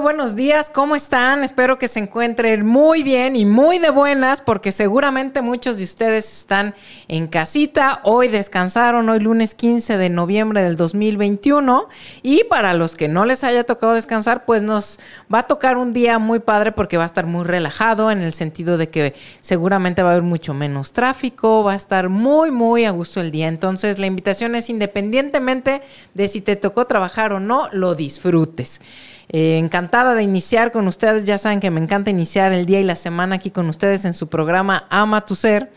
Muy buenos días, ¿cómo están? Espero que se encuentren muy bien y muy de buenas porque seguramente muchos de ustedes están en casita, hoy descansaron, hoy lunes 15 de noviembre del 2021 y para los que no les haya tocado descansar, pues nos va a tocar un día muy padre porque va a estar muy relajado en el sentido de que seguramente va a haber mucho menos tráfico, va a estar muy, muy a gusto el día. Entonces la invitación es independientemente de si te tocó trabajar o no, lo disfrutes. Eh, encantada de iniciar con ustedes. Ya saben que me encanta iniciar el día y la semana aquí con ustedes en su programa Ama tu Ser.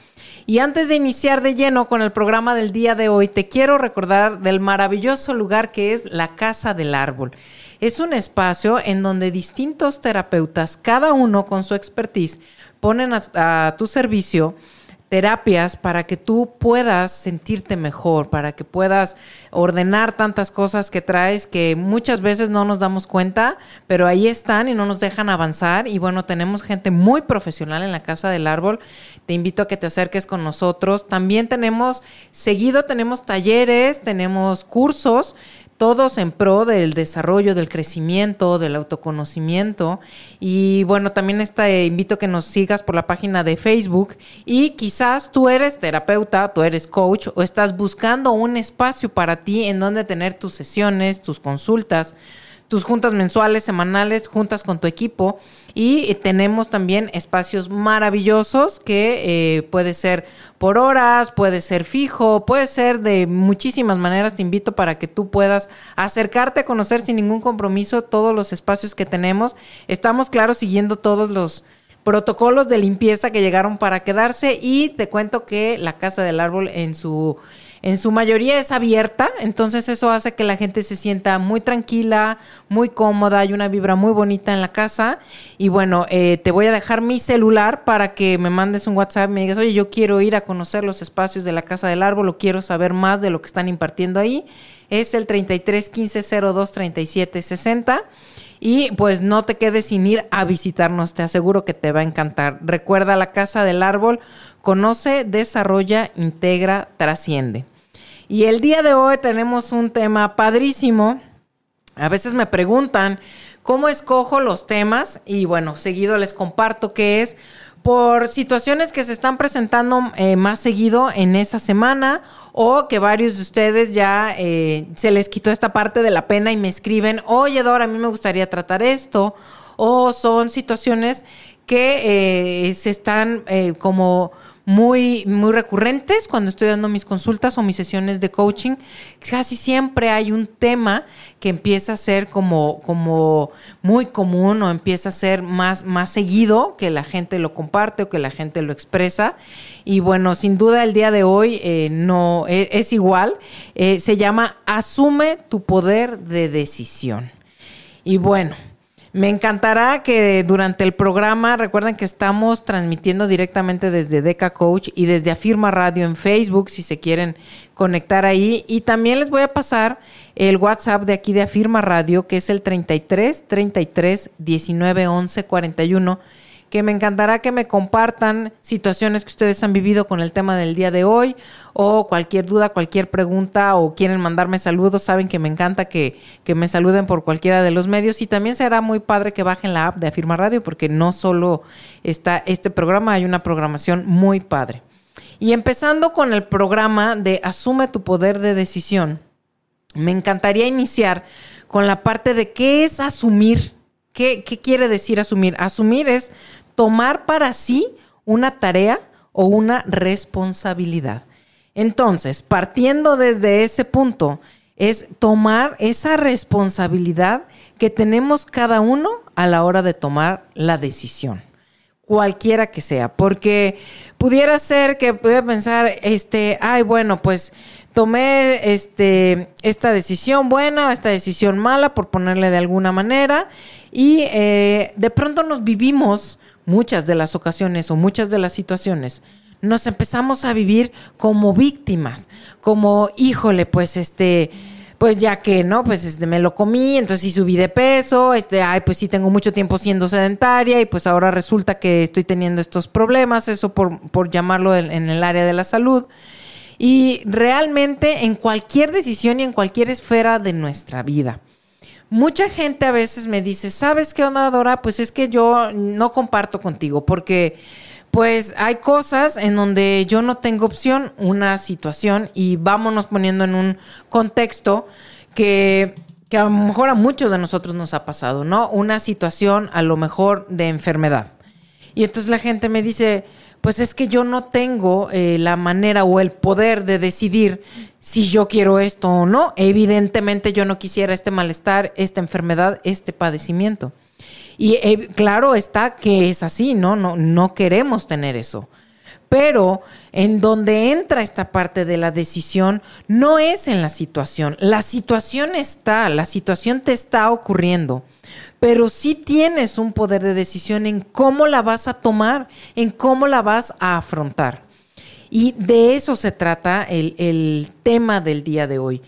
Y antes de iniciar de lleno con el programa del día de hoy, te quiero recordar del maravilloso lugar que es la Casa del Árbol. Es un espacio en donde distintos terapeutas, cada uno con su expertise, ponen a, a tu servicio terapias para que tú puedas sentirte mejor, para que puedas ordenar tantas cosas que traes que muchas veces no nos damos cuenta, pero ahí están y no nos dejan avanzar. Y bueno, tenemos gente muy profesional en la Casa del Árbol. Te invito a que te acerques con nosotros. También tenemos, seguido tenemos talleres, tenemos cursos todos en pro del desarrollo, del crecimiento, del autoconocimiento. Y bueno, también está, eh, invito a que nos sigas por la página de Facebook y quizás tú eres terapeuta, tú eres coach o estás buscando un espacio para ti en donde tener tus sesiones, tus consultas tus juntas mensuales, semanales, juntas con tu equipo. Y eh, tenemos también espacios maravillosos que eh, puede ser por horas, puede ser fijo, puede ser de muchísimas maneras. Te invito para que tú puedas acercarte a conocer sin ningún compromiso todos los espacios que tenemos. Estamos, claro, siguiendo todos los protocolos de limpieza que llegaron para quedarse y te cuento que la Casa del Árbol en su en su mayoría es abierta, entonces eso hace que la gente se sienta muy tranquila, muy cómoda, hay una vibra muy bonita en la casa. Y bueno, eh, te voy a dejar mi celular para que me mandes un WhatsApp me digas, oye, yo quiero ir a conocer los espacios de la Casa del Árbol o quiero saber más de lo que están impartiendo ahí. Es el 33 15 02 37 60. Y pues no te quedes sin ir a visitarnos, te aseguro que te va a encantar. Recuerda la Casa del Árbol, conoce, desarrolla, integra, trasciende. Y el día de hoy tenemos un tema padrísimo. A veces me preguntan cómo escojo los temas y bueno, seguido les comparto que es por situaciones que se están presentando eh, más seguido en esa semana o que varios de ustedes ya eh, se les quitó esta parte de la pena y me escriben, oye Dora, a mí me gustaría tratar esto o son situaciones que eh, se están como muy, muy recurrentes cuando estoy dando mis consultas o mis sesiones de coaching. Casi siempre hay un tema que empieza a ser como, como muy común o empieza a ser más, más seguido, que la gente lo comparte o que la gente lo expresa. Y bueno, sin duda el día de hoy eh, no es, es igual. Eh, se llama Asume tu poder de decisión. Y bueno. Me encantará que durante el programa, recuerden que estamos transmitiendo directamente desde Deca Coach y desde Afirma Radio en Facebook, si se quieren conectar ahí. Y también les voy a pasar el WhatsApp de aquí de Afirma Radio, que es el 33 33 19 11 41 que me encantará que me compartan situaciones que ustedes han vivido con el tema del día de hoy o cualquier duda, cualquier pregunta o quieren mandarme saludos, saben que me encanta que, que me saluden por cualquiera de los medios y también será muy padre que bajen la app de Afirma Radio porque no solo está este programa, hay una programación muy padre. Y empezando con el programa de Asume tu poder de decisión. me encantaría iniciar con la parte de qué es asumir. ¿Qué, qué quiere decir asumir? Asumir es tomar para sí una tarea o una responsabilidad. Entonces, partiendo desde ese punto, es tomar esa responsabilidad que tenemos cada uno a la hora de tomar la decisión, cualquiera que sea, porque pudiera ser que pudiera pensar, este, ay, bueno, pues tomé este, esta decisión buena o esta decisión mala, por ponerle de alguna manera, y eh, de pronto nos vivimos muchas de las ocasiones o muchas de las situaciones nos empezamos a vivir como víctimas, como, híjole, pues este, pues ya que, ¿no? Pues este, me lo comí, entonces sí subí de peso, este, ay, pues sí tengo mucho tiempo siendo sedentaria y pues ahora resulta que estoy teniendo estos problemas, eso por, por llamarlo en, en el área de la salud. Y realmente en cualquier decisión y en cualquier esfera de nuestra vida. Mucha gente a veces me dice, ¿sabes qué onda, Dora? Pues es que yo no comparto contigo porque pues hay cosas en donde yo no tengo opción, una situación, y vámonos poniendo en un contexto que, que a lo mejor a muchos de nosotros nos ha pasado, ¿no? Una situación a lo mejor de enfermedad. Y entonces la gente me dice, pues es que yo no tengo eh, la manera o el poder de decidir si yo quiero esto o no. Evidentemente yo no quisiera este malestar, esta enfermedad, este padecimiento. Y eh, claro está que es así, ¿no? ¿no? No queremos tener eso. Pero en donde entra esta parte de la decisión no es en la situación. La situación está, la situación te está ocurriendo. Pero sí tienes un poder de decisión en cómo la vas a tomar, en cómo la vas a afrontar. Y de eso se trata el, el tema del día de hoy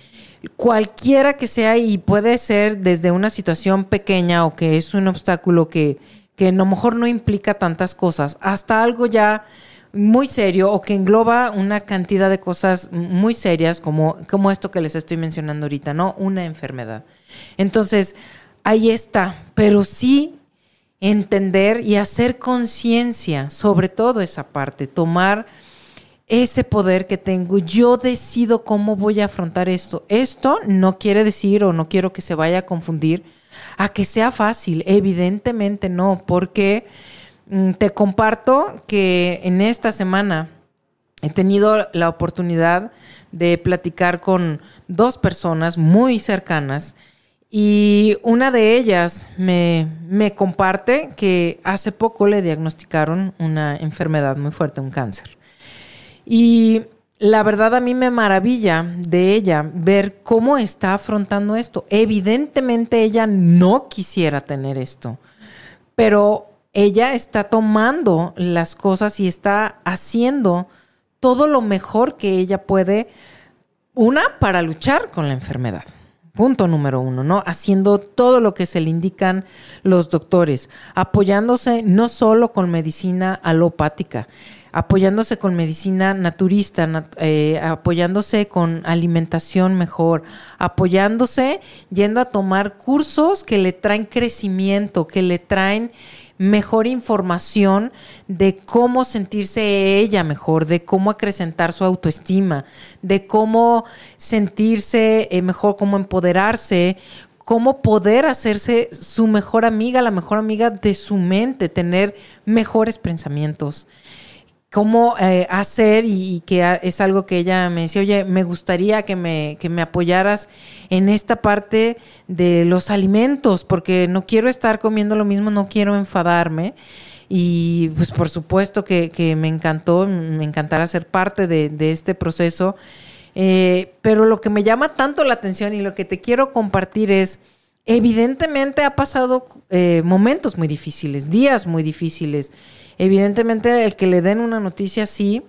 cualquiera que sea y puede ser desde una situación pequeña o que es un obstáculo que, que a lo mejor no implica tantas cosas, hasta algo ya muy serio o que engloba una cantidad de cosas muy serias como, como esto que les estoy mencionando ahorita, ¿no? Una enfermedad. Entonces, ahí está, pero sí entender y hacer conciencia sobre todo esa parte, tomar ese poder que tengo. Yo decido cómo voy a afrontar esto. Esto no quiere decir o no quiero que se vaya a confundir a que sea fácil. Evidentemente no, porque mm, te comparto que en esta semana he tenido la oportunidad de platicar con dos personas muy cercanas y una de ellas me, me comparte que hace poco le diagnosticaron una enfermedad muy fuerte, un cáncer. Y la verdad a mí me maravilla de ella ver cómo está afrontando esto. Evidentemente ella no quisiera tener esto, pero ella está tomando las cosas y está haciendo todo lo mejor que ella puede, una, para luchar con la enfermedad. Punto número uno, ¿no? Haciendo todo lo que se le indican los doctores, apoyándose no solo con medicina alopática, apoyándose con medicina naturista, eh, apoyándose con alimentación mejor, apoyándose yendo a tomar cursos que le traen crecimiento, que le traen mejor información de cómo sentirse ella mejor, de cómo acrecentar su autoestima, de cómo sentirse eh, mejor, cómo empoderarse, cómo poder hacerse su mejor amiga, la mejor amiga de su mente, tener mejores pensamientos cómo eh, hacer y, que es algo que ella me decía, oye, me gustaría que me, que me apoyaras en esta parte de los alimentos, porque no quiero estar comiendo lo mismo, no quiero enfadarme. Y pues por supuesto que, que me encantó, me encantará ser parte de, de este proceso. Eh, pero lo que me llama tanto la atención y lo que te quiero compartir es, evidentemente ha pasado eh, momentos muy difíciles, días muy difíciles. Evidentemente el que le den una noticia así,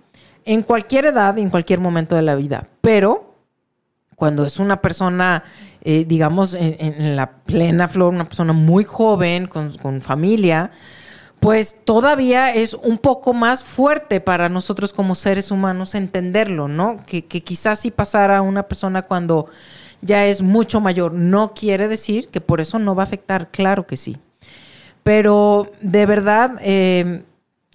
en cualquier edad, en cualquier momento de la vida, pero cuando es una persona, eh, digamos, en, la plena flor, una persona muy joven, con, familia, pues todavía es un poco más fuerte para nosotros como seres humanos entenderlo, ¿no? Que, que quizás si pasara a una persona cuando ya es mucho mayor. No quiere decir que por eso no va a afectar, claro que sí. Pero de verdad, eh,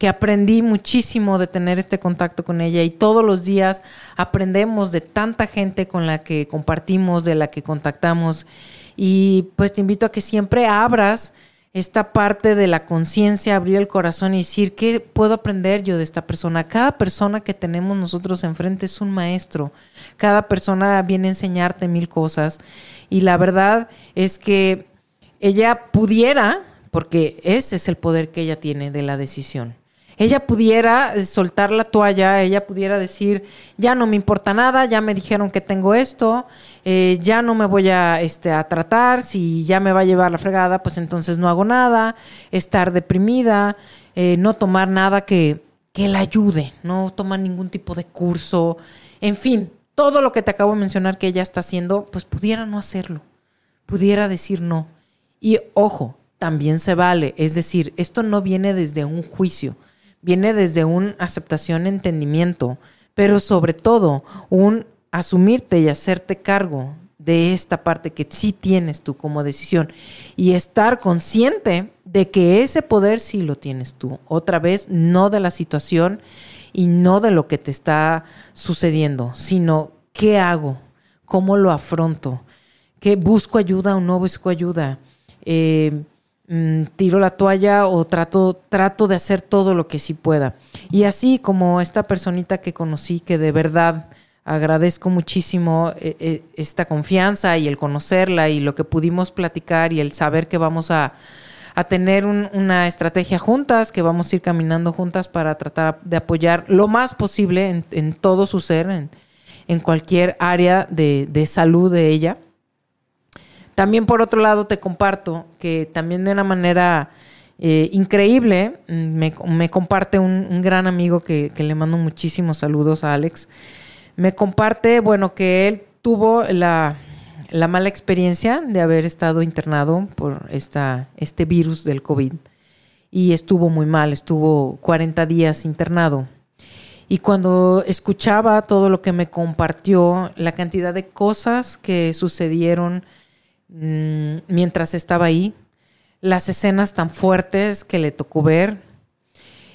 que aprendí muchísimo de tener este contacto con ella y todos los días aprendemos de tanta gente con la que compartimos, de la que contactamos. Y pues te invito a que siempre abras esta parte de la conciencia, abrir el corazón y decir, ¿qué puedo aprender yo de esta persona? Cada persona que tenemos nosotros enfrente es un maestro. Cada persona viene a enseñarte mil cosas. Y la verdad es que ella pudiera, porque ese es el poder que ella tiene de la decisión. Ella pudiera soltar la toalla, ella pudiera decir, ya no me importa nada, ya me dijeron que tengo esto, eh, ya no me voy a, este, a tratar, si ya me va a llevar la fregada, pues entonces no hago nada, estar deprimida, eh, no tomar nada que, que la ayude, no tomar ningún tipo de curso, en fin, todo lo que te acabo de mencionar que ella está haciendo, pues pudiera no hacerlo, pudiera decir no. Y ojo, también se vale, es decir, esto no viene desde un juicio, viene desde una aceptación, entendimiento, pero sobre todo un asumirte y hacerte cargo de esta parte que sí tienes tú como decisión y estar consciente de que ese poder sí lo tienes tú. Otra vez, no de la situación y no de lo que te está sucediendo, sino qué hago, cómo lo afronto, que busco ayuda o no busco ayuda. Eh, mm, tiro la toalla o trato, trato de hacer todo lo que sí pueda. Y así como esta personita que conocí, que de verdad agradezco muchísimo eh, eh, esta confianza y el conocerla y lo que pudimos platicar y el saber que vamos a, a tener un- una estrategia juntas, que vamos a ir caminando juntas para tratar de apoyar lo más posible en, en todo su ser, en, en cualquier área de, de salud de ella. También por otro lado te comparto que también de una manera eh, increíble me, comparte un, un gran amigo que, que le mando muchísimos saludos a Alex. Me comparte, bueno, que él tuvo la, la mala experiencia de haber estado internado por esta, este virus del COVID y estuvo muy mal, estuvo 40 días internado. Y cuando escuchaba todo lo que me compartió, la cantidad de cosas que sucedieron mm, mientras estaba ahí, las escenas tan fuertes que le tocó ver,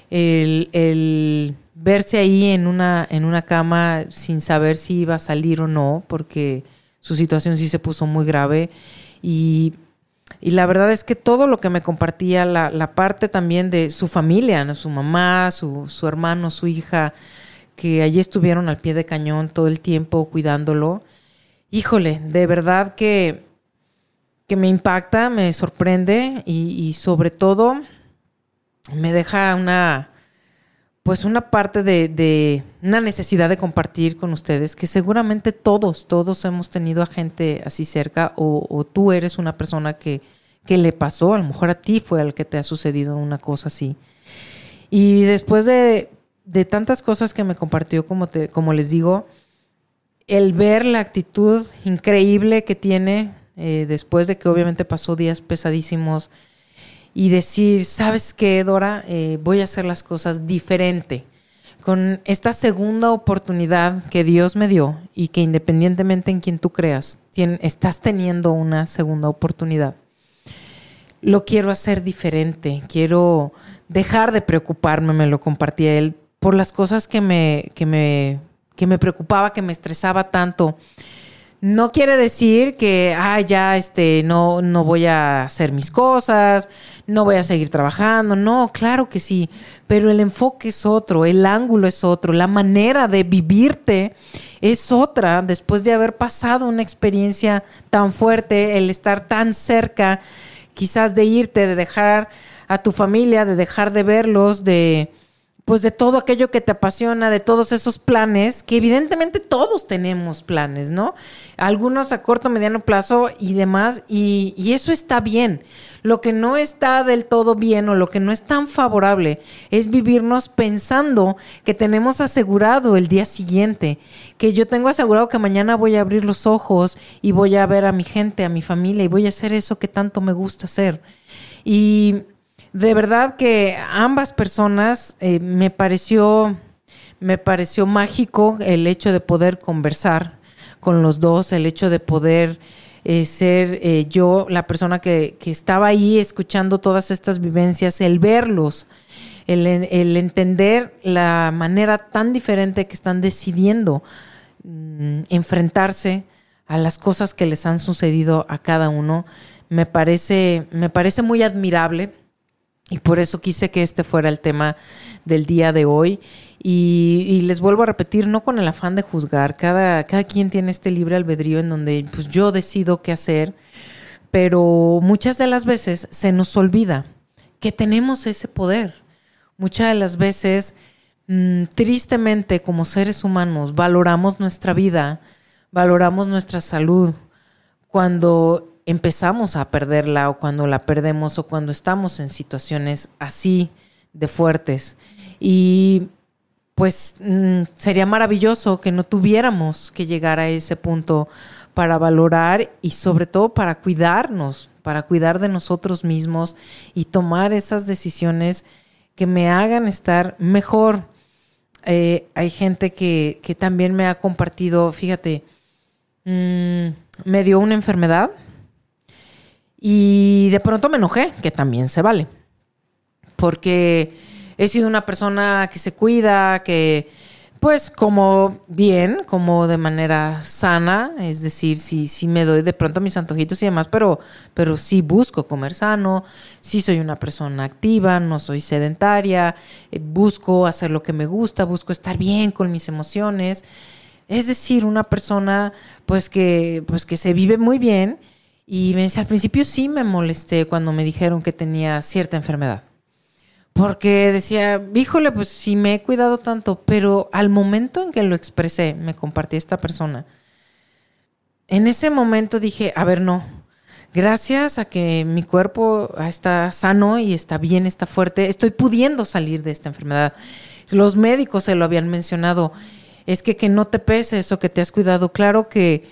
el, verse ahí en una, en una cama sin saber si iba a salir o no, porque su situación sí se puso muy grave. Y, y la verdad es que todo lo que me compartía, la, la parte también de su familia, ¿no? su mamá, su, su hermano, su hija, que allí estuvieron al pie de cañón todo el tiempo cuidándolo. Híjole, de verdad que, que me impacta, me sorprende y, sobre todo me deja una, pues una parte de, de una necesidad de compartir con ustedes, que seguramente todos, todos hemos tenido a gente así cerca o, o tú eres una persona que, que le pasó, a lo mejor a ti fue al que te ha sucedido una cosa así. Y después de, de tantas cosas que me compartió, como, te, como les digo, el ver la actitud increíble que tiene eh, después de que obviamente pasó días pesadísimos y decir, ¿sabes qué, Dora? Eh, voy a hacer las cosas diferente. Con esta segunda oportunidad que Dios me dio y que independientemente en quien tú creas, tien- estás teniendo una segunda oportunidad. Lo quiero hacer diferente, quiero dejar de preocuparme, me lo compartía él, por las cosas que me, que me, que me preocupaba, que me estresaba tanto. No quiere decir que, ah, ya, este, no, no voy a hacer mis cosas, no voy a seguir trabajando. No, claro que sí, pero el enfoque es otro, el ángulo es otro, la manera de vivirte es otra después de haber pasado una experiencia tan fuerte, el estar tan cerca, quizás de irte, de dejar a tu familia, de dejar de verlos, de pues de todo aquello que te apasiona, de todos esos planes, que evidentemente todos tenemos planes, ¿no? Algunos a corto, mediano plazo y demás, y, y eso está bien. Lo que no está del todo bien o lo que no es tan favorable es vivirnos pensando que tenemos asegurado el día siguiente, que yo tengo asegurado que mañana voy a abrir los ojos y voy a ver a mi gente, a mi familia y voy a hacer eso que tanto me gusta hacer. Y de verdad que ambas personas eh, me pareció me pareció mágico el hecho de poder conversar con los dos, el hecho de poder eh, ser eh, yo la persona que, que estaba ahí escuchando todas estas vivencias, el verlos, el, entender la manera tan diferente que están decidiendo mm, enfrentarse a las cosas que les han sucedido a cada uno, me parece, me parece muy admirable. Y por eso quise que este fuera el tema del día de hoy. Y, les vuelvo a repetir, no con el afán de juzgar. Cada, cada quien tiene este libre albedrío en donde pues, yo decido qué hacer. Pero muchas de las veces se nos olvida que tenemos ese poder. Muchas de las veces, mm, tristemente, como seres humanos, valoramos nuestra vida, valoramos nuestra salud cuando empezamos a perderla o cuando la perdemos o cuando estamos en situaciones así de fuertes. Y pues mm, sería maravilloso que no tuviéramos que llegar a ese punto para valorar y sobre todo para cuidarnos, para cuidar de nosotros mismos y tomar esas decisiones que me hagan estar mejor. Eh, hay gente que, que también me ha compartido, fíjate, mm, me dio una enfermedad y de pronto me enojé, que también se vale. Porque he sido una persona que se cuida, que pues como bien, como de manera sana, es decir, sí, sí me doy de pronto mis antojitos y demás, pero, pero sí busco comer sano, sí soy una persona activa, no soy sedentaria, eh, busco hacer lo que me gusta, busco estar bien con mis emociones. Es decir, una persona pues que, pues que se vive muy bien y me dice, al principio sí me molesté cuando me dijeron que tenía cierta enfermedad. Porque decía, híjole, pues sí me he cuidado tanto, pero al momento en que lo expresé, me compartí esta persona, en ese momento dije, a ver, no, gracias a que mi cuerpo está sano y está bien, está fuerte, estoy pudiendo salir de esta enfermedad. Los médicos se lo habían mencionado, es que que no te pese eso que te has cuidado, claro que,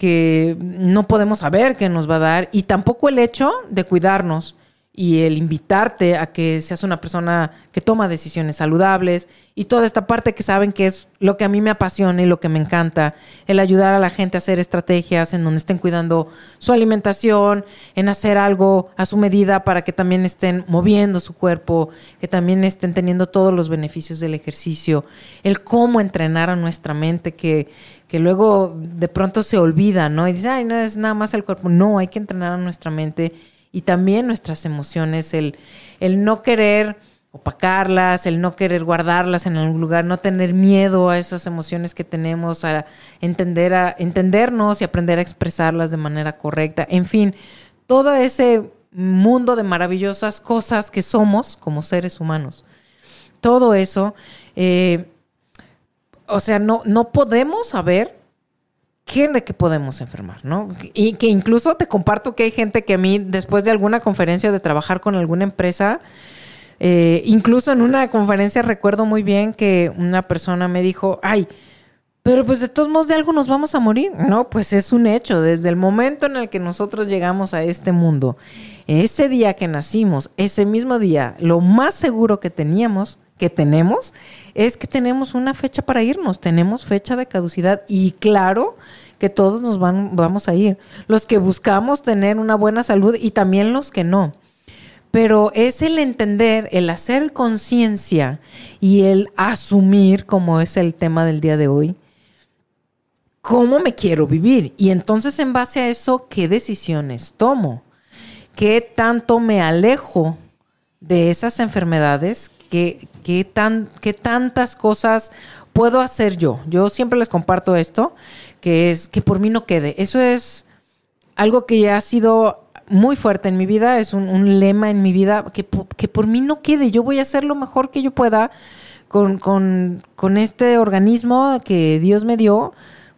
que no podemos saber qué nos va a dar y tampoco el hecho de cuidarnos y el invitarte a que seas una persona que toma decisiones saludables y toda esta parte que saben que es lo que a mí me apasiona y lo que me encanta, el ayudar a la gente a hacer estrategias en donde estén cuidando su alimentación, en hacer algo a su medida para que también estén moviendo su cuerpo, que también estén teniendo todos los beneficios del ejercicio, el cómo entrenar a nuestra mente que que luego de pronto se olvida, ¿no? Y dice, ay, no es nada más el cuerpo. No, hay que entrenar a nuestra mente y también nuestras emociones, el, el no querer opacarlas, el no querer guardarlas en algún lugar, no tener miedo a esas emociones que tenemos, a entender a entendernos y aprender a expresarlas de manera correcta. En fin, todo ese mundo de maravillosas cosas que somos como seres humanos. Todo eso, eh, o sea, no, no podemos saber quién de qué podemos enfermar, ¿no? Y que incluso te comparto que hay gente que a mí, después de alguna conferencia de trabajar con alguna empresa, eh, incluso en una conferencia recuerdo muy bien que una persona me dijo, ay, pero pues de todos modos de algo nos vamos a morir. No, pues es un hecho. Desde el momento en el que nosotros llegamos a este mundo, ese día que nacimos, ese mismo día, lo más seguro que teníamos, que tenemos, es que tenemos una fecha para irnos. Tenemos fecha de caducidad y claro que todos nos van, vamos a ir. Los que buscamos tener una buena salud y también los que no. Pero es el entender, el hacer conciencia y el asumir, como es el tema del día de hoy, cómo me quiero vivir. Y entonces en base a eso, ¿qué decisiones tomo? ¿Qué tanto me alejo de esas enfermedades? ¿Qué, qué, tan, qué tantas cosas puedo hacer yo? Yo siempre les comparto esto, que es que por mí no quede. Eso es algo que ya ha sido muy fuerte en mi vida, es un, un lema en mi vida, que, que, por mí no quede. Yo voy a hacer lo mejor que yo pueda con, con, con este organismo que Dios me dio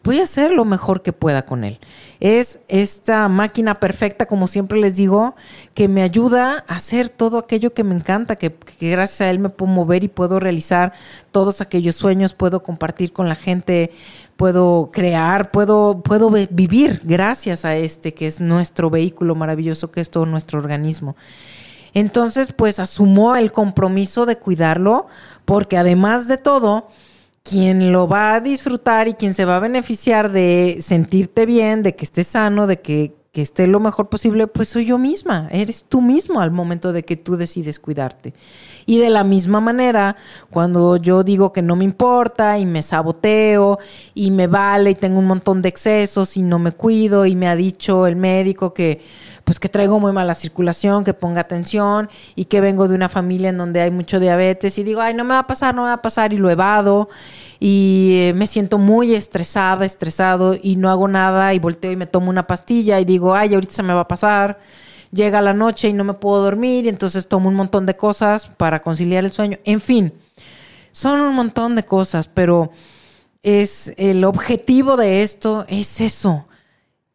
voy a hacer lo mejor que pueda con él. Es esta máquina perfecta, como siempre les digo, que me ayuda a hacer todo aquello que me encanta, que, gracias a él me puedo mover y puedo realizar todos aquellos sueños, puedo compartir con la gente, puedo crear, puedo, puedo vivir gracias a este que es nuestro vehículo maravilloso, que es todo nuestro organismo. Entonces, pues asumo el compromiso de cuidarlo, porque además de todo, quien lo va a disfrutar y quien se va a beneficiar de sentirte bien, de que estés sano, de que que esté lo mejor posible, pues soy yo misma, eres tú mismo al momento de que tú decides cuidarte. Y de la misma manera, cuando yo digo que no me importa y me saboteo y me vale y tengo un montón de excesos y no me cuido y me ha dicho el médico que pues que traigo muy mala circulación, que ponga atención y que vengo de una familia en donde hay mucho diabetes y digo, ay, no me va a pasar, no me va a pasar y lo evado y eh, me siento muy estresada, estresado y no hago nada y volteo y me tomo una pastilla y digo, ay, ahorita se me va a pasar. Llega la noche y no me puedo dormir y entonces tomo un montón de cosas para conciliar el sueño. En fin, son un montón de cosas, pero es el objetivo de esto es eso,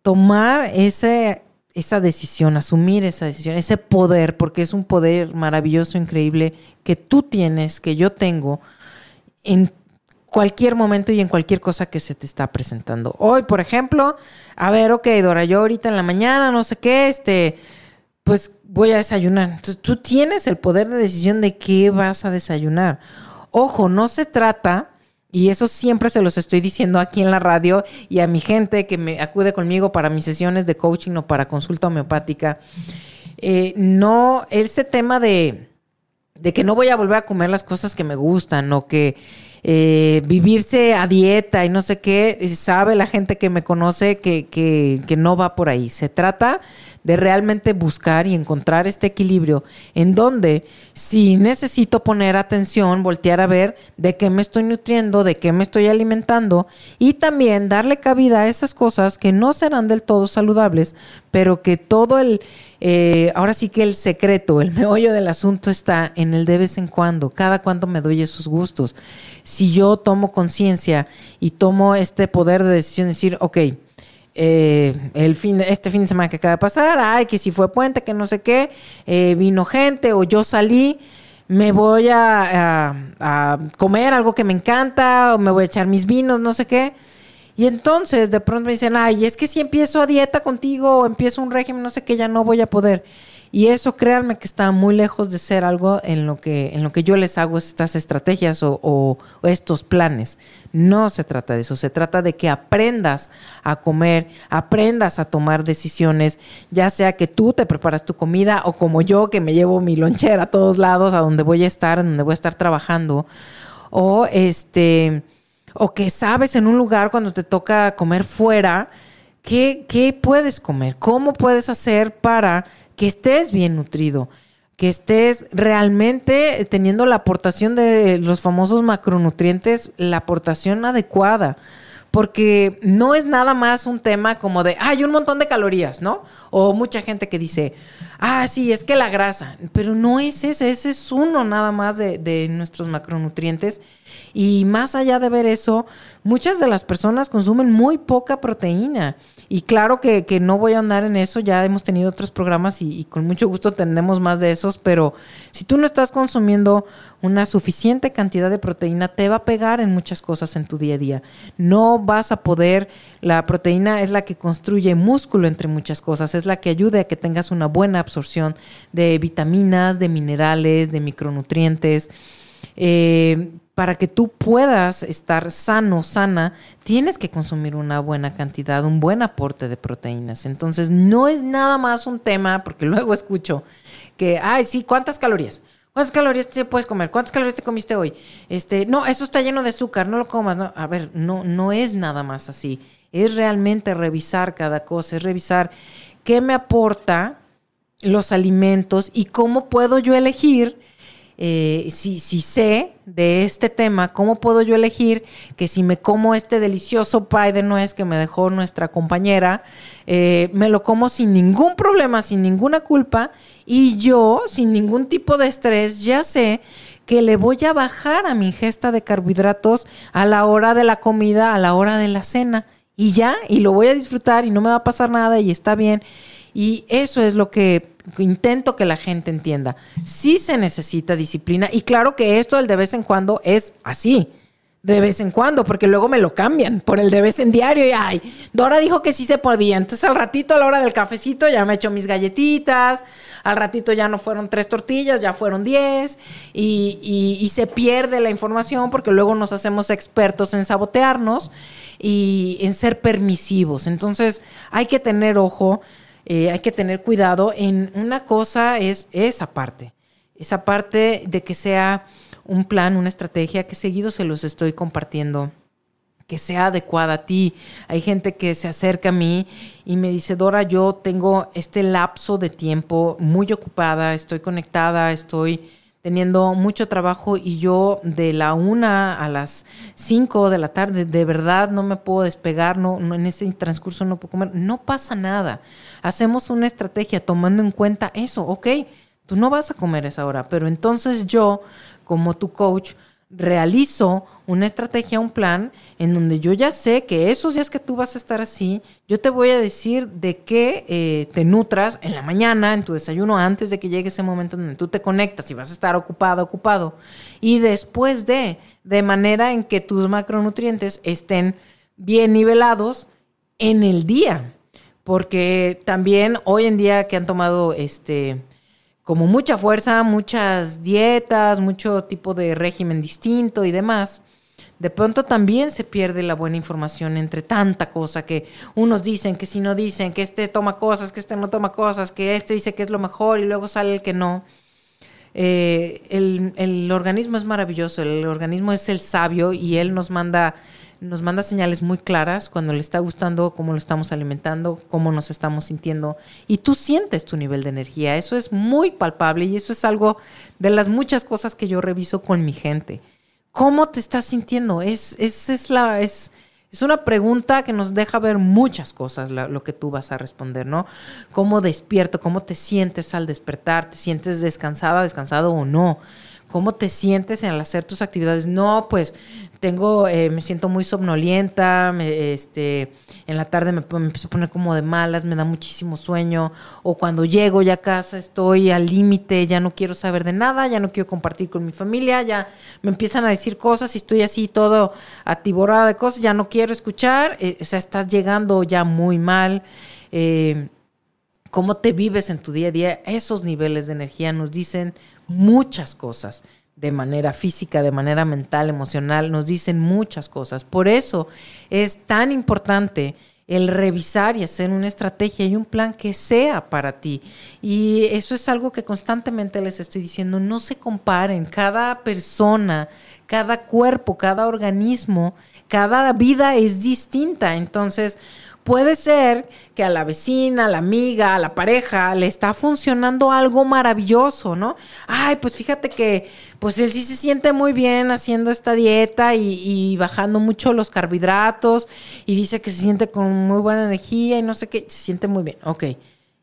tomar ese esa decisión, asumir esa decisión, ese poder, porque es un poder maravilloso, increíble, que tú tienes, que yo tengo, en cualquier momento y en cualquier cosa que se te está presentando. Hoy, por ejemplo, a ver, ok, Dora, yo ahorita en la mañana, no sé qué, este, pues voy a desayunar. Entonces, tú tienes el poder de decisión de qué vas a desayunar. Ojo, no se trata y eso siempre se los estoy diciendo aquí en la radio y a mi gente que me acude conmigo para mis sesiones de coaching o para consulta homeopática. Eh, no, ese tema de, de que no voy a volver a comer las cosas que me gustan o que eh, vivirse a dieta y no sé qué, sabe la gente que me conoce que, que no va por ahí. Se trata de realmente buscar y encontrar este equilibrio en donde si necesito poner atención, voltear a ver de qué me estoy nutriendo, de qué me estoy alimentando y también darle cabida a esas cosas que no serán del todo saludables, pero que todo el, eh, ahora sí que el secreto, el meollo del asunto está en el de vez en cuando, cada cuando me doy esos gustos. Si yo tomo conciencia y tomo este poder de decisión, decir, ok, eh, el fin, este fin de semana que acaba de pasar, ay, que si fue puente, que no sé qué, eh, vino gente o yo salí, me voy a, a, comer algo que me encanta o me voy a echar mis vinos, no sé qué. Y entonces de pronto me dicen, ay, es que si empiezo a dieta contigo o empiezo un régimen, no sé qué, ya no voy a poder. Y eso, créanme que está muy lejos de ser algo en lo que, en lo que yo les hago estas estrategias o, estos planes. No se trata de eso, se trata de que aprendas a comer, aprendas a tomar decisiones, ya sea que tú te preparas tu comida o como yo que me llevo mi lonchera a todos lados, a donde voy a estar, en donde voy a estar trabajando, o este, o que sabes en un lugar cuando te toca comer fuera, ¿qué, qué puedes comer? ¿Cómo puedes hacer para que estés bien nutrido, que estés realmente teniendo la aportación de los famosos macronutrientes, la aportación adecuada. Porque no es nada más un tema como de, hay un montón de calorías, ¿no? O mucha gente que dice, ah, sí, es que la grasa. Pero no es ese, ese es uno nada más de, de nuestros macronutrientes. Y más allá de ver eso, muchas de las personas consumen muy poca proteína. Y claro que, que no voy a andar en eso, ya hemos tenido otros programas y, con mucho gusto tendremos más de esos, pero si tú no estás consumiendo una suficiente cantidad de proteína, te va a pegar en muchas cosas en tu día a día. No vas a poder, la proteína es la que construye músculo entre muchas cosas, es la que ayuda a que tengas una buena absorción de vitaminas, de minerales, de micronutrientes. Eh, para que tú puedas estar sano, sana, tienes que consumir una buena cantidad, un buen aporte de proteínas. Entonces, no es nada más un tema, porque luego escucho que, ay, sí, ¿cuántas calorías? ¿Cuántas calorías te puedes comer? ¿Cuántas calorías te comiste hoy? Este, no, eso está lleno de azúcar, no lo comas. No. A ver, no, no es nada más así. Es realmente revisar cada cosa, es revisar qué me aporta los alimentos y cómo puedo yo elegir eh, si, si, sé de este tema, ¿cómo puedo yo elegir que si me como este delicioso pie de nuez que me dejó nuestra compañera, eh, me lo como sin ningún problema, sin ninguna culpa y yo, sin ningún tipo de estrés, ya sé que le voy a bajar a mi ingesta de carbohidratos a la hora de la comida, a la hora de la cena y ya, y lo voy a disfrutar y no me va a pasar nada y está bien. Y eso es lo que intento que la gente entienda. Sí se necesita disciplina y claro que esto del de vez en cuando es así. De vez en cuando, porque luego me lo cambian por el de vez en diario y ay, Dora dijo que sí se podía. Entonces al ratito, a la hora del cafecito, ya me echo mis galletitas. Al ratito ya no fueron tres tortillas, ya fueron diez. Y, y, y se pierde la información porque luego nos hacemos expertos en sabotearnos y en ser permisivos. Entonces hay que tener ojo eh, hay que tener cuidado en una cosa es esa parte, esa parte de que sea un plan, una estrategia que seguido se los estoy compartiendo que sea adecuada a ti. Hay gente que se acerca a mí y me dice, Dora, yo tengo este lapso de tiempo muy ocupada, estoy conectada, estoy teniendo mucho trabajo y yo de la una a las cinco de la tarde de verdad no me puedo despegar, no, no, en ese transcurso no puedo comer, no pasa nada. Hacemos una estrategia tomando en cuenta eso, ok, tú no vas a comer esa hora, pero entonces yo como tu coach realizo una estrategia, un plan, en donde yo ya sé que esos días que tú vas a estar así, yo te voy a decir de qué eh, te nutras en la mañana, en tu desayuno, antes de que llegue ese momento en donde tú te conectas y vas a estar ocupado, ocupado. Y después de, de manera en que tus macronutrientes estén bien nivelados en el día. Porque también hoy en día que han tomado este como mucha fuerza, muchas dietas, mucho tipo de régimen distinto y demás, de pronto también se pierde la buena información entre tanta cosa que unos dicen, que si no dicen, que este toma cosas, que este no toma cosas, que este dice que es lo mejor y luego sale el que no. Eh, el, el organismo es maravilloso, el organismo es el sabio y él nos manda nos manda señales muy claras cuando le está gustando cómo lo estamos alimentando, cómo nos estamos sintiendo y tú sientes tu nivel de energía. Eso es muy palpable y eso es algo de las muchas cosas que yo reviso con mi gente. ¿Cómo te estás sintiendo? Es, es, es la, es, es una pregunta que nos deja ver muchas cosas, lo que tú vas a responder, ¿no? ¿Cómo despierto? ¿Cómo te sientes al despertar? ¿Te sientes descansada, descansado o no? ¿Cómo te sientes al hacer tus actividades? No, pues tengo, eh, me siento muy somnolienta, me, este, en la tarde me, empiezo a poner como de malas, me da muchísimo sueño, o cuando llego ya a casa estoy al límite, ya no quiero saber de nada, ya no quiero compartir con mi familia, ya me empiezan a decir cosas y estoy así todo atiborada de cosas, ya no quiero escuchar, eh, o sea, estás llegando ya muy mal. Eh, cómo te vives en tu día a día, esos niveles de energía nos dicen muchas cosas de manera física, de manera mental, emocional, nos dicen muchas cosas. Por eso es tan importante el revisar y hacer una estrategia y un plan que sea para ti. Y eso es algo que constantemente les estoy diciendo, no se comparen, cada persona, cada cuerpo, cada organismo, cada vida es distinta. Entonces, puede ser que a la vecina, a la amiga, a la pareja le está funcionando algo maravilloso, ¿no? Ay, pues fíjate que pues él sí se siente muy bien haciendo esta dieta y, y, bajando mucho los carbohidratos y dice que se siente con muy buena energía y no sé qué, se siente muy bien, ok.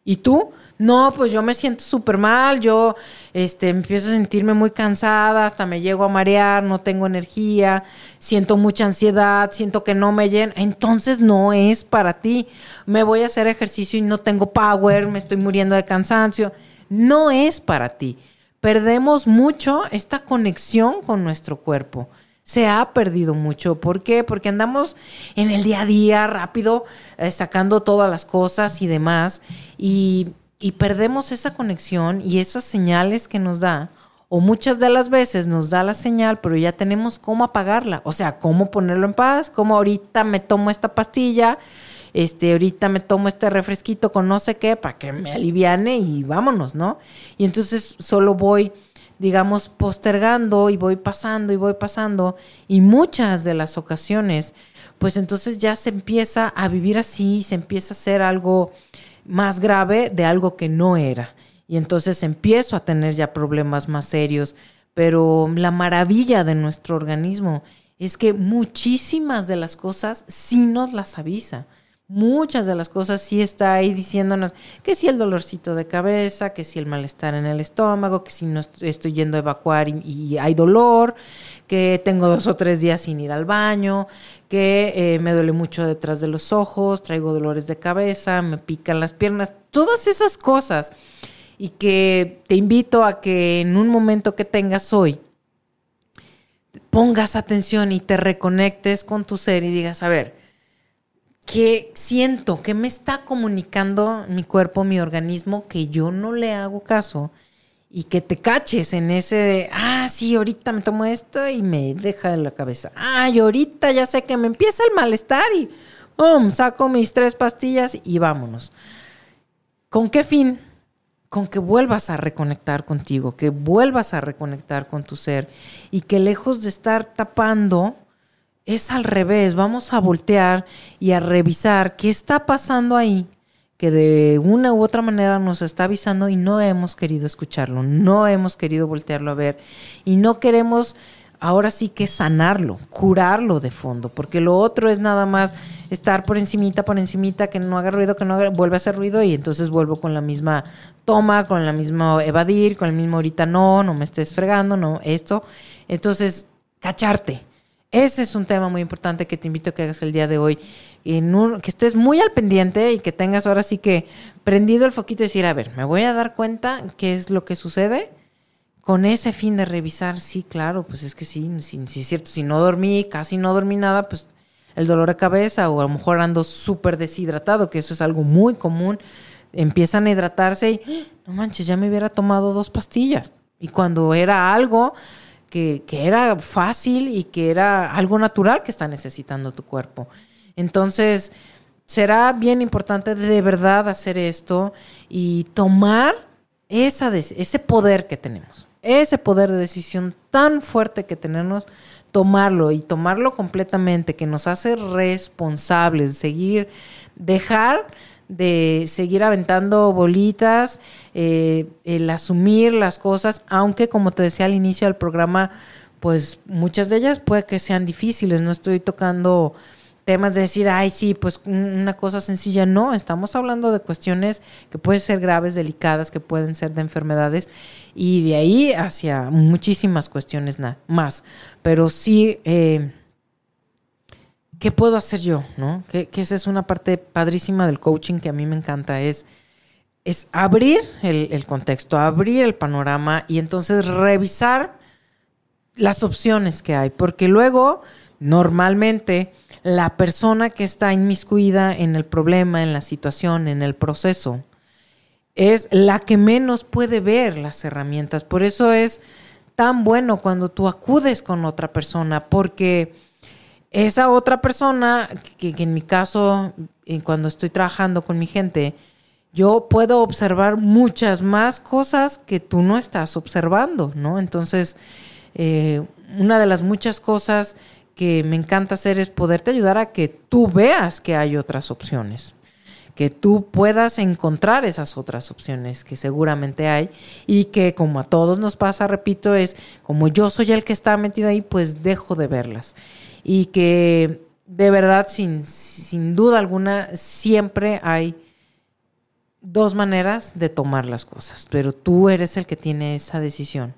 ¿Y tú? No, pues yo me siento súper mal, yo este, empiezo a sentirme muy cansada, hasta me llego a marear, no tengo energía, siento mucha ansiedad, siento que no me llena. Entonces no es para ti. Me voy a hacer ejercicio y no tengo power, me estoy muriendo de cansancio. No es para ti. Perdemos mucho esta conexión con nuestro cuerpo se ha perdido mucho. ¿Por qué? Porque andamos en el día a día rápido, eh, sacando todas las cosas y demás. Y y perdemos esa conexión y esas señales que nos da, o muchas de las veces nos da la señal, pero ya tenemos cómo apagarla, o sea, cómo ponerlo en paz, cómo ahorita me tomo esta pastilla, este, ahorita me tomo este refresquito con no sé qué para que me aliviane y vámonos, ¿no? Y entonces solo voy, digamos, postergando y voy pasando y voy pasando y muchas de las ocasiones, pues entonces ya se empieza a vivir así, se empieza a hacer algo más grave de algo que no era. Y entonces empiezo a tener ya problemas más serios. Pero la maravilla de nuestro organismo es que muchísimas de las cosas sí nos las avisa. Muchas de las cosas sí está ahí diciéndonos que si el dolorcito de cabeza, que si el malestar en el estómago, que si no estoy yendo a evacuar y, hay dolor, que tengo dos o tres días sin ir al baño, que eh, me duele mucho detrás de los ojos, traigo dolores de cabeza, me pican las piernas, todas esas cosas. Y que te invito a que en un momento que tengas hoy, pongas atención y te reconectes con tu ser y digas, a ver, que siento que me está comunicando mi cuerpo, mi organismo, que yo no le hago caso y que te caches en ese de, ah, sí, ahorita me tomo esto y me deja de la cabeza. Ay, ahorita ya sé que me empieza el malestar y, ¡pum!, saco mis tres pastillas y vámonos. ¿Con qué fin? Con que vuelvas a reconectar contigo, que vuelvas a reconectar con tu ser y que lejos de estar tapando, es al revés. Vamos a voltear y a revisar qué está pasando ahí, que de una u otra manera nos está avisando y no hemos querido escucharlo, no hemos querido voltearlo a ver y no queremos ahora sí que sanarlo, curarlo de fondo, porque lo otro es nada más estar por encimita, por encimita, que no haga ruido, que no haga, vuelve a hacer ruido y entonces vuelvo con la misma toma, con la misma evadir, con el mismo ahorita no, no me estés fregando, no, esto. Entonces, cacharte. Ese es un tema muy importante que te invito a que hagas el día de hoy. En un- que estés muy al pendiente y que tengas ahora sí que prendido el foquito y decir, a ver, me voy a dar cuenta qué es lo que sucede con ese fin de revisar, sí, claro, pues es que sí, sí, es cierto, si no dormí, casi no dormí nada, pues el dolor de cabeza o a lo mejor ando súper deshidratado, que eso es algo muy común, empiezan a hidratarse y, ¡Ah! no manches, ya me hubiera tomado dos pastillas. Y cuando era algo que, era fácil y que era algo natural que está necesitando tu cuerpo. Entonces, será bien importante de verdad hacer esto y tomar esa, ese poder que tenemos, ese poder de decisión tan fuerte que tenemos, tomarlo y tomarlo completamente, que nos hace responsables, seguir, dejar de seguir aventando bolitas, eh, el asumir las cosas, aunque como te decía al inicio del programa, pues muchas de ellas puede que sean difíciles, no estoy tocando temas de decir, ay, sí, pues una cosa sencilla. No, estamos hablando de cuestiones que pueden ser graves, delicadas, que pueden ser de enfermedades y de ahí hacia muchísimas cuestiones más. Pero sí, eh, ¿qué puedo hacer yo? ¿no? Que, que esa es una parte padrísima del coaching que a mí me encanta, es, es abrir el, el contexto, abrir el panorama y entonces revisar las opciones que hay, porque luego normalmente la persona que está inmiscuida en el problema, en la situación, en el proceso, es la que menos puede ver las herramientas. Por eso es tan bueno cuando tú acudes con otra persona, porque esa otra persona, que, en mi caso, eh, cuando estoy trabajando con mi gente, yo puedo observar muchas más cosas que tú no estás observando, ¿no? Entonces, eh, una de las muchas cosas que me encanta hacer es poderte ayudar a que tú veas que hay otras opciones, que tú puedas encontrar esas otras opciones que seguramente hay y que como a todos nos pasa, repito, es como yo soy el que está metido ahí, pues dejo de verlas. Y que de verdad, sin, sin duda alguna, siempre hay dos maneras de tomar las cosas, pero tú eres el que tiene esa decisión.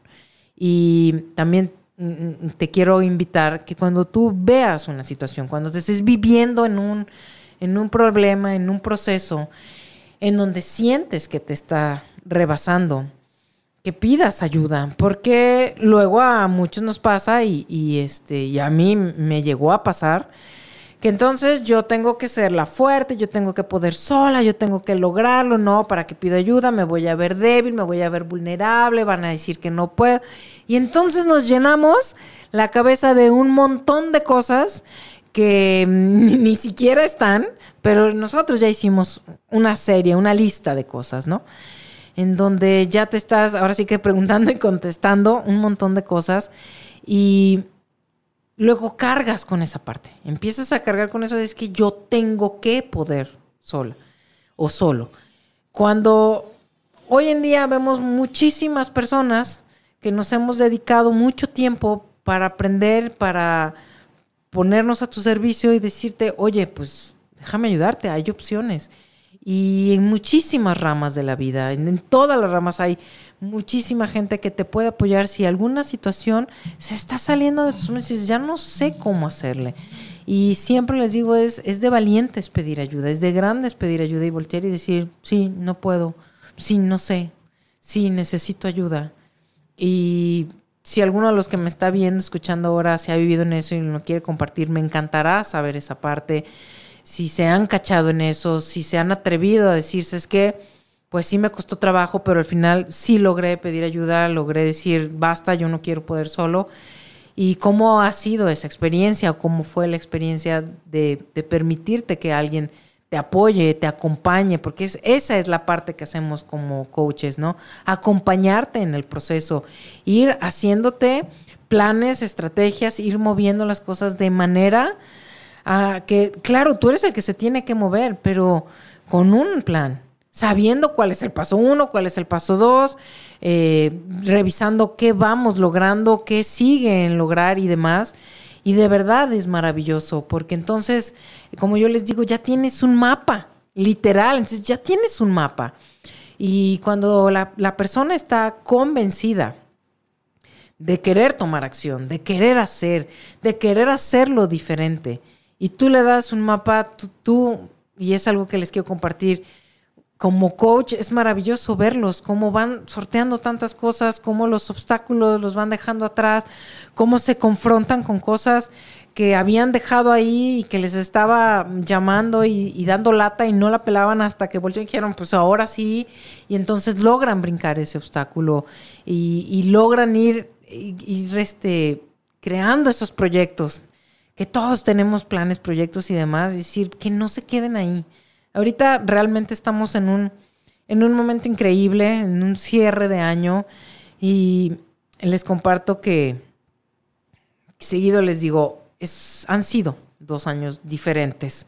Y también mm, te quiero invitar que cuando tú veas una situación, cuando te estés viviendo en un, en un problema, en un proceso, en donde sientes que te está rebasando, que pidas ayuda, porque luego a muchos nos pasa y, este, y a mí me llegó a pasar que entonces yo tengo que ser la fuerte, yo tengo que poder sola, yo tengo que lograrlo, no, para que pido ayuda, me voy a ver débil, me voy a ver vulnerable, van a decir que no puedo. Y entonces nos llenamos la cabeza de un montón de cosas que ni siquiera están, pero nosotros ya hicimos una serie, una lista de cosas, ¿no? En donde ya te estás, ahora sí que preguntando y contestando un montón de cosas y luego cargas con esa parte. Empiezas a cargar con eso es que yo tengo que poder sola o solo. Cuando hoy en día vemos muchísimas personas que nos hemos dedicado mucho tiempo para aprender, para ponernos a tu servicio y decirte, oye, pues déjame ayudarte, hay opciones. Y en muchísimas ramas de la vida, en, todas las ramas hay muchísima gente que te puede apoyar si alguna situación se está saliendo de tus manos ya no sé cómo hacerle. Y siempre les digo, es, es de valientes pedir ayuda, es de grandes pedir ayuda y voltear y decir, sí, no puedo, sí, no sé, sí, necesito ayuda. Y si alguno de los que me está viendo, escuchando ahora, se ha vivido en eso y lo quiere compartir, me encantará saber esa parte. Si se han cachado en eso, si se han atrevido a decirse, es que, pues sí me costó trabajo, pero al final sí logré pedir ayuda, logré decir, basta, yo no quiero poder solo. ¿Y cómo ha sido esa experiencia o cómo fue la experiencia de, de permitirte que alguien te apoye, te acompañe, porque es, esa es la parte que hacemos como coaches, ¿no? Acompañarte en el proceso, ir haciéndote planes, estrategias, ir moviendo las cosas de manera a que, claro, tú eres el que se tiene que mover, pero con un plan, sabiendo cuál es el paso uno, cuál es el paso dos, eh, revisando qué vamos logrando, qué sigue en lograr y demás. Y de verdad es maravilloso, porque entonces, como yo les digo, ya tienes un mapa, literal, entonces ya tienes un mapa. Y cuando la, la persona está convencida de querer tomar acción, de querer hacer, de querer hacerlo diferente, y tú le das un mapa, tú, y es algo que les quiero compartir, como coach es maravilloso verlos, cómo van sorteando tantas cosas, cómo los obstáculos los van dejando atrás, cómo se confrontan con cosas que habían dejado ahí y que les estaba llamando y, dando lata y no la pelaban hasta que volvieron y dijeron, pues ahora sí, y entonces logran brincar ese obstáculo y, y logran ir, ir este, creando esos proyectos, que todos tenemos planes, proyectos y demás, y decir, que no se queden ahí. Ahorita realmente estamos en un, en un momento increíble, en un cierre de año y les comparto que seguido les digo, es, han sido dos años diferentes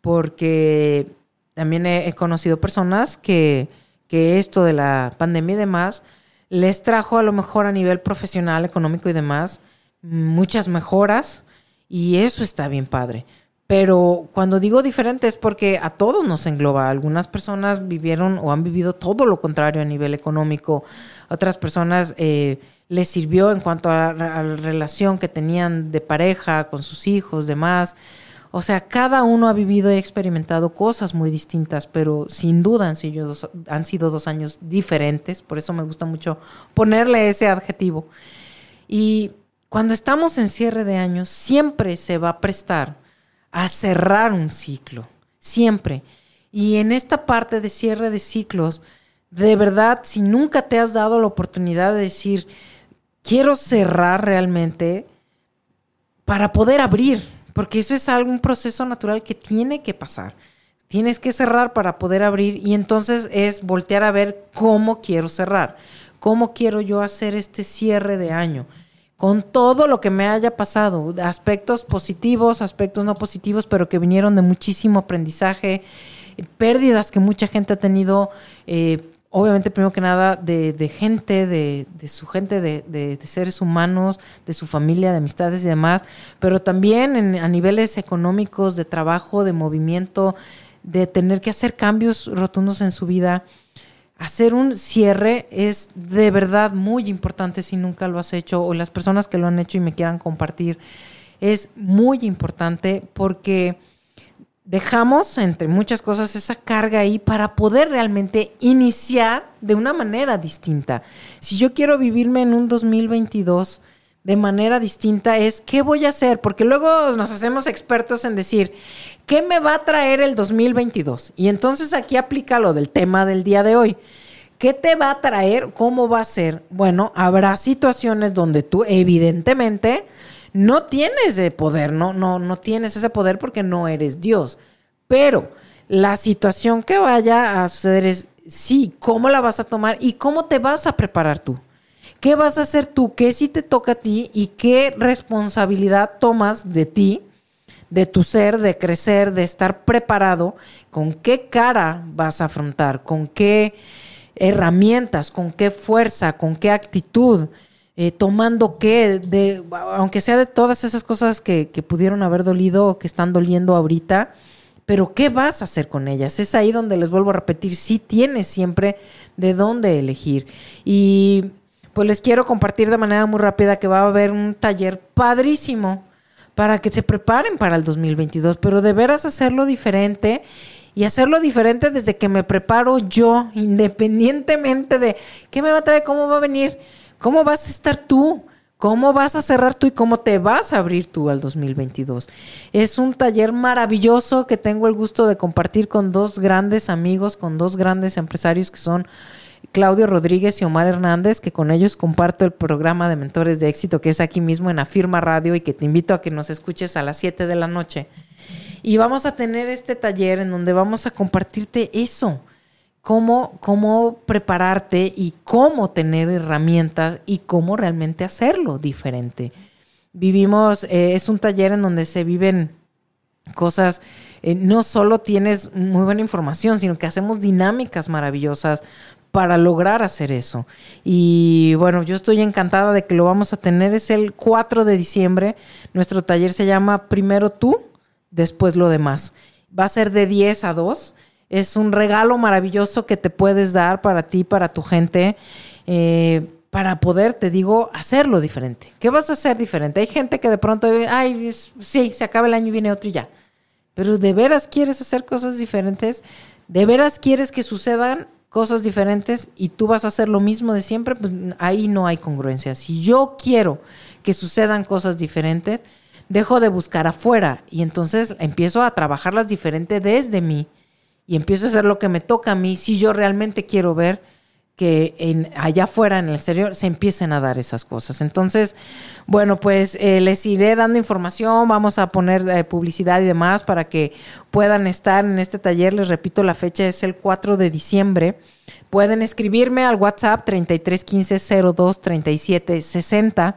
porque también he, he conocido personas que, que esto de la pandemia y demás les trajo a lo mejor a nivel profesional, económico y demás muchas mejoras y eso está bien padre. Pero cuando digo diferente es porque a todos nos engloba. Algunas personas vivieron o han vivido todo lo contrario a nivel económico. Otras personas eh, les sirvió en cuanto a, la relación que tenían de pareja con sus hijos, demás. O sea, cada uno ha vivido y experimentado cosas muy distintas, pero sin duda han sido, dos, han sido dos años diferentes. Por eso me gusta mucho ponerle ese adjetivo. Y cuando estamos en cierre de años, siempre se va a prestar a cerrar un ciclo, siempre. Y en esta parte de cierre de ciclos, de verdad, si nunca te has dado la oportunidad de decir, quiero cerrar realmente para poder abrir, porque eso es algo, un proceso natural que tiene que pasar. Tienes que cerrar para poder abrir y entonces es voltear a ver cómo quiero cerrar, cómo quiero yo hacer este cierre de año con todo lo que me haya pasado, aspectos positivos, aspectos no positivos, pero que vinieron de muchísimo aprendizaje, pérdidas que mucha gente ha tenido, eh, obviamente primero que nada de, de gente, de, su gente, de, de, seres humanos, de su familia, de amistades y demás, pero también en, a niveles económicos, de trabajo, de movimiento, de tener que hacer cambios rotundos en su vida hacer un cierre es de verdad muy importante si nunca lo has hecho o las personas que lo han hecho y me quieran compartir. Es muy importante porque dejamos, entre muchas cosas, esa carga ahí para poder realmente iniciar de una manera distinta. Si yo quiero vivirme en un 2022 de manera distinta es qué voy a hacer, porque luego nos hacemos expertos en decir, ¿qué me va a traer el 2022? Y entonces aquí aplica lo del tema del día de hoy. ¿Qué te va a traer? ¿Cómo va a ser? Bueno, habrá situaciones donde tú evidentemente no tienes de poder, no, no, no tienes ese poder porque no eres Dios. Pero la situación que vaya a suceder es, sí, ¿cómo la vas a tomar y cómo te vas a preparar tú? ¿Qué vas a hacer tú? ¿Qué sí te toca a ti? ¿Y qué responsabilidad tomas de ti, de tu ser, de crecer, de estar preparado? ¿Con qué cara vas a afrontar? ¿Con qué herramientas? ¿Con qué fuerza? ¿Con qué actitud? Eh, tomando qué, de, aunque sea de todas esas cosas que, que pudieron haber dolido o que están doliendo ahorita, pero ¿qué vas a hacer con ellas? Es ahí donde les vuelvo a repetir, sí tienes siempre de dónde elegir. Y pues les quiero compartir de manera muy rápida que va a haber un taller padrísimo para que se preparen para el 2022, pero de veras hacerlo diferente y hacerlo diferente desde que me preparo yo, independientemente de qué me va a traer, cómo va a venir, cómo vas a estar tú, cómo vas a cerrar tú y cómo te vas a abrir tú al 2022. Es un taller maravilloso que tengo el gusto de compartir con dos grandes amigos, con dos grandes empresarios que son Claudio Rodríguez y Omar Hernández, que con ellos comparto el programa de Mentores de Éxito, que es aquí mismo en Afirma Radio y que te invito a que nos escuches a las 7 de la noche. Y vamos a tener este taller en donde vamos a compartirte eso, cómo, cómo prepararte y cómo tener herramientas y cómo realmente hacerlo diferente. Vivimos, eh, es un taller en donde se viven cosas, eh, no solo tienes muy buena información, sino que hacemos dinámicas maravillosas para lograr hacer eso. Y bueno, yo estoy encantada de que lo vamos a tener. Es el 4 de diciembre. Nuestro taller se llama Primero tú, después lo demás. Va a ser de 10 a 2. Es un regalo maravilloso que te puedes dar para ti, para tu gente. eh, para poder, te digo, hacerlo diferente. ¿Qué vas a hacer diferente? Hay gente que de pronto, ay, sí, se acaba el año y viene otro y ya. Pero de veras quieres hacer cosas diferentes, de veras quieres que sucedan cosas diferentes y tú vas a hacer lo mismo de siempre, pues ahí no hay congruencia. Si yo quiero que sucedan cosas diferentes, dejo de buscar afuera y entonces empiezo a trabajarlas diferente desde mí y empiezo a hacer lo que me toca a mí si yo realmente quiero ver que en, allá afuera, en el exterior, se empiecen a dar esas cosas. Entonces, bueno, pues eh, les iré dando información, vamos a poner eh, publicidad y demás para que puedan estar en este taller. Les repito, la fecha es el 4 de diciembre. Pueden escribirme al WhatsApp 3315 02 37 60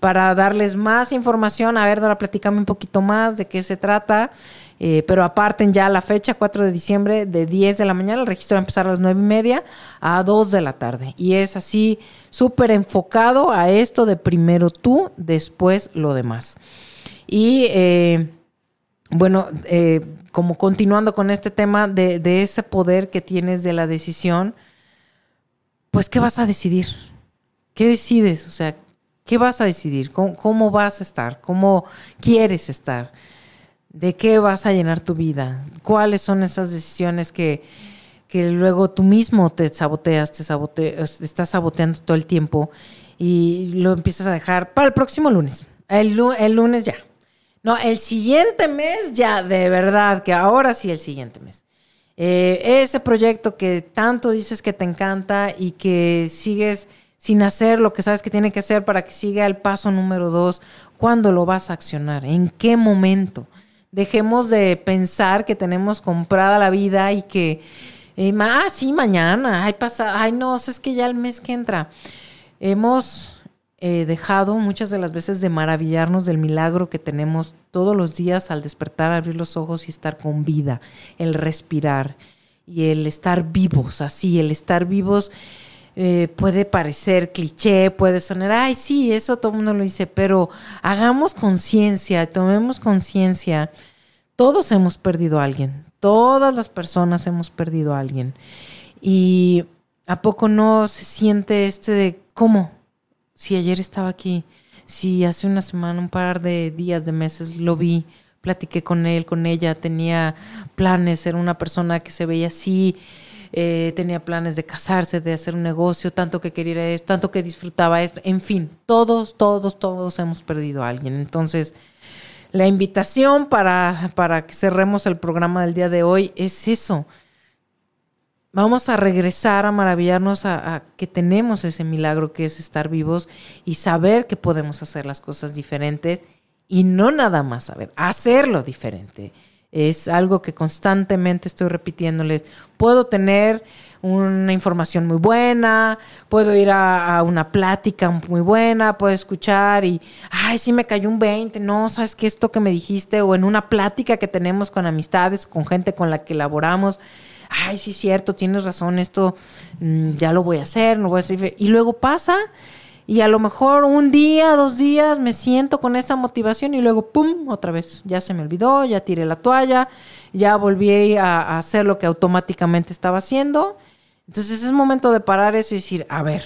para darles más información. A ver, Dora, platícame un poquito más de qué se trata. Eh, pero aparten ya la fecha, 4 de diciembre, de 10 de la mañana. El registro va a empezar a las 9 y media a 2 de la tarde. Y es así súper enfocado a esto de primero tú, después lo demás. Y eh, bueno, eh, como continuando con este tema de, de ese poder que tienes de la decisión, pues ¿qué vas a decidir? ¿Qué decides? O sea, ¿qué vas a decidir? ¿Cómo, cómo vas a estar? ¿Cómo quieres estar? ¿De qué vas a llenar tu vida? ¿Cuáles son esas decisiones que, que luego tú mismo te saboteas, te saboteas, estás saboteando todo el tiempo y lo empiezas a dejar para el próximo lunes? El, lu- el lunes ya. No, el siguiente mes ya, de verdad, que ahora sí el siguiente mes. Eh, ese proyecto que tanto dices que te encanta y que sigues sin hacer lo que sabes que tiene que hacer para que siga el paso número dos, ¿cuándo lo vas a accionar? ¿En qué momento? Dejemos de pensar que tenemos comprada la vida y que, eh, ah, sí, mañana, ay, pasa, ay, no, es que ya el mes que entra. Hemos eh, dejado muchas de las veces de maravillarnos del milagro que tenemos todos los días al despertar, abrir los ojos y estar con vida, el respirar y el estar vivos, así, el estar vivos eh, puede parecer cliché, puede sonar, ay, sí, eso todo el mundo lo dice, pero hagamos conciencia, tomemos conciencia. Todos hemos perdido a alguien, todas las personas hemos perdido a alguien. Y ¿a poco no se siente este de cómo? Si ayer estaba aquí, si hace una semana, un par de días, de meses lo vi, platiqué con él, con ella, tenía planes, era una persona que se veía así, eh, tenía planes de casarse, de hacer un negocio, tanto que quería esto, tanto que disfrutaba esto, en fin, todos, todos, todos hemos perdido a alguien. Entonces, la invitación para, para que cerremos el programa del día de hoy es eso. Vamos a regresar a maravillarnos a, a que tenemos ese milagro que es estar vivos y saber que podemos hacer las cosas diferentes y no nada más saber, hacerlo diferente. Es algo que constantemente estoy repitiéndoles. Puedo tener una información muy buena, puedo ir a, una plática muy buena, puedo escuchar y, ay, sí me cayó un 20, no, sabes que esto que me dijiste, o en una plática que tenemos con amistades, con gente con la que elaboramos, ay, sí, cierto, tienes razón, esto mm, ya lo voy a hacer, no voy a hacer. Y luego pasa y a lo mejor un día, dos días me siento con esa motivación y luego, ¡pum!, otra vez, ya se me olvidó, ya tiré la toalla, ya volví a, hacer lo que automáticamente estaba haciendo. Entonces es momento de parar eso y decir, a ver,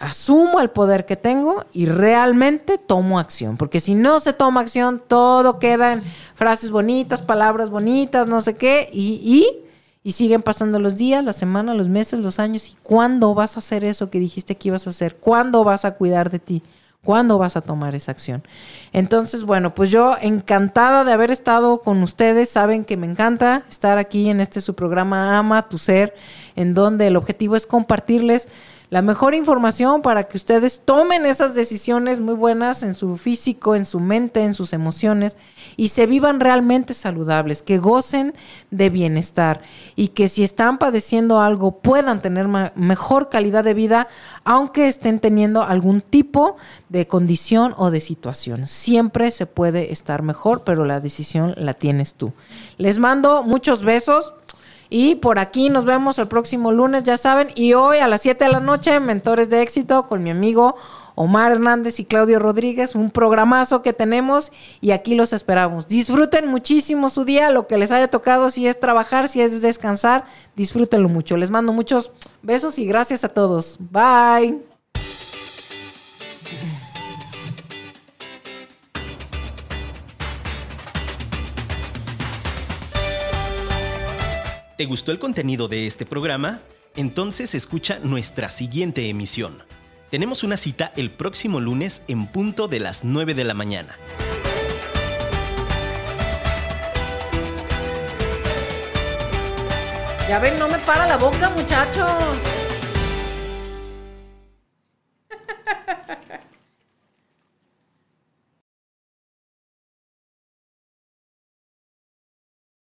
asumo el poder que tengo y realmente tomo acción. Porque si no se toma acción, todo queda en frases bonitas, palabras bonitas, no sé qué, y, y, y siguen pasando los días, las semanas, los meses, los años. ¿Y cuándo vas a hacer eso que dijiste que ibas a hacer? ¿Cuándo vas a cuidar de ti? ¿Cuándo vas a tomar esa acción? Entonces, bueno, pues yo encantada de haber estado con ustedes. Saben que me encanta estar aquí en este su programa Ama tu Ser, en donde el objetivo es compartirles la mejor información para que ustedes tomen esas decisiones muy buenas en su físico, en su mente, en sus emociones y se vivan realmente saludables, que gocen de bienestar y que si están padeciendo algo puedan tener mejor calidad de vida aunque estén teniendo algún tipo de condición o de situación. Siempre se puede estar mejor, pero la decisión la tienes tú. Les mando muchos besos. Y por aquí nos vemos el próximo lunes, ya saben. Y hoy a las 7 de la noche, Mentores de Éxito con mi amigo Omar Hernández y Claudio Rodríguez. Un programazo que tenemos y aquí los esperamos. Disfruten muchísimo su día, lo que les haya tocado, si es trabajar, si es descansar, disfrútenlo mucho. Les mando muchos besos y gracias a todos. Bye. ¿Te gustó el contenido de este programa? Entonces escucha nuestra siguiente emisión. Tenemos una cita el próximo lunes en punto de las 9 de la mañana. Ya ven, no me para la boca, muchachos.